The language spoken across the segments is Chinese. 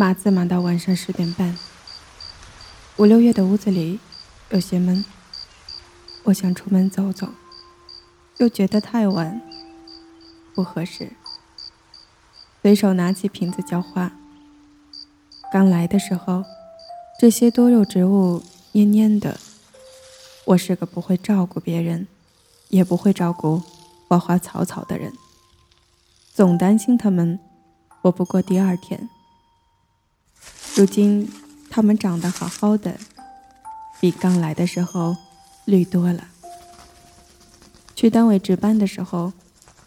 码字码到晚上十点半。五六月的屋子里有些闷，我想出门走走，又觉得太晚不合适。随手拿起瓶子浇花。刚来的时候，这些多肉植物蔫蔫的，我是个不会照顾别人，也不会照顾花花草草的人，总担心它们活不过第二天。如今，它们长得好好的，比刚来的时候绿多了。去单位值班的时候，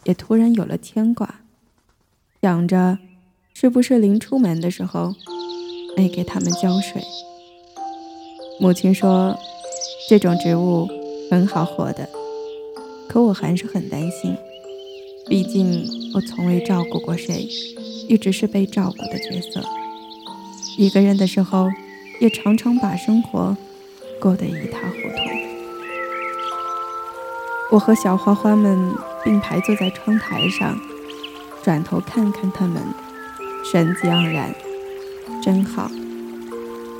也突然有了牵挂，想着是不是临出门的时候没给它们浇水。母亲说，这种植物很好活的，可我还是很担心，毕竟我从未照顾过谁，一直是被照顾的角色。一个人的时候，也常常把生活过得一塌糊涂。我和小花花们并排坐在窗台上，转头看看他们，神气盎然，真好。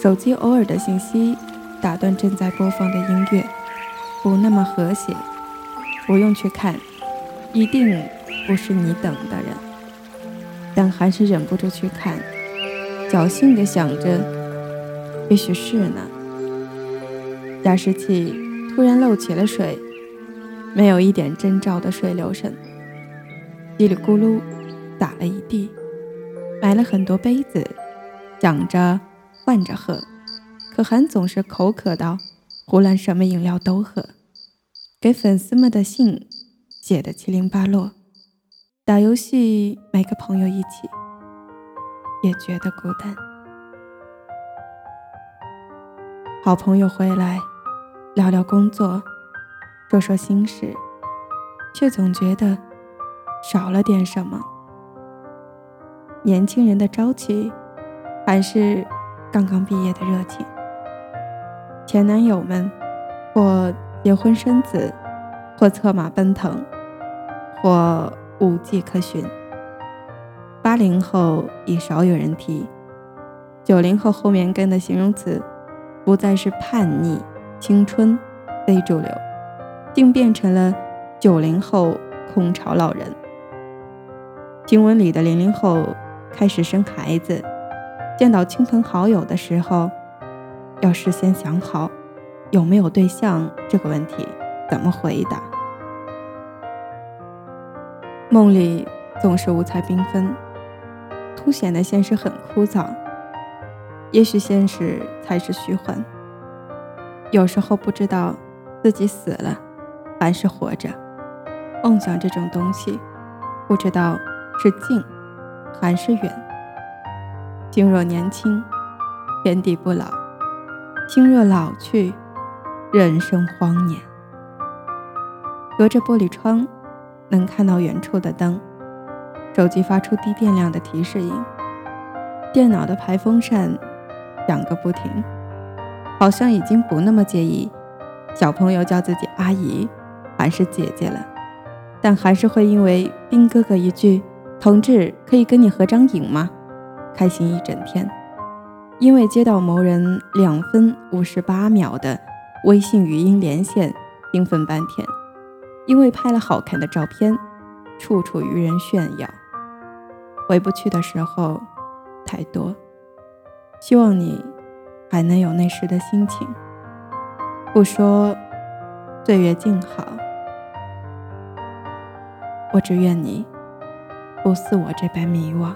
手机偶尔的信息打断正在播放的音乐，不那么和谐。不用去看，一定不是你等的人，但还是忍不住去看。侥幸地想着，也许是呢。加湿器突然漏起了水，没有一点征兆的水流声，叽里咕噜打了一地。买了很多杯子，想着换着喝，可还总是口渴到胡乱什么饮料都喝。给粉丝们的信写的七零八落，打游戏没个朋友一起。也觉得孤单。好朋友回来，聊聊工作，说说心事，却总觉得少了点什么。年轻人的朝气，还是刚刚毕业的热情。前男友们，或结婚生子，或策马奔腾，或无迹可寻。八零后已少有人提，九零后后面跟的形容词，不再是叛逆、青春、非主流，竟变成了九零后空巢老人。新闻里的零零后开始生孩子，见到亲朋好友的时候，要事先想好有没有对象这个问题怎么回答。梦里总是五彩缤纷。凸显的现实很枯燥，也许现实才是虚幻。有时候不知道自己死了还是活着。梦想这种东西，不知道是近还是远。心若年轻，天地不老；心若老去，人生荒年。隔着玻璃窗，能看到远处的灯。手机发出低电量的提示音，电脑的排风扇响个不停，好像已经不那么介意小朋友叫自己阿姨还是姐姐了，但还是会因为兵哥哥一句“同志可以跟你合张影吗”，开心一整天；因为接到某人两分五十八秒的微信语音连线，兴奋半天；因为拍了好看的照片，处处与人炫耀。回不去的时候太多，希望你还能有那时的心情。不说岁月静好，我只愿你不似我这般迷惘。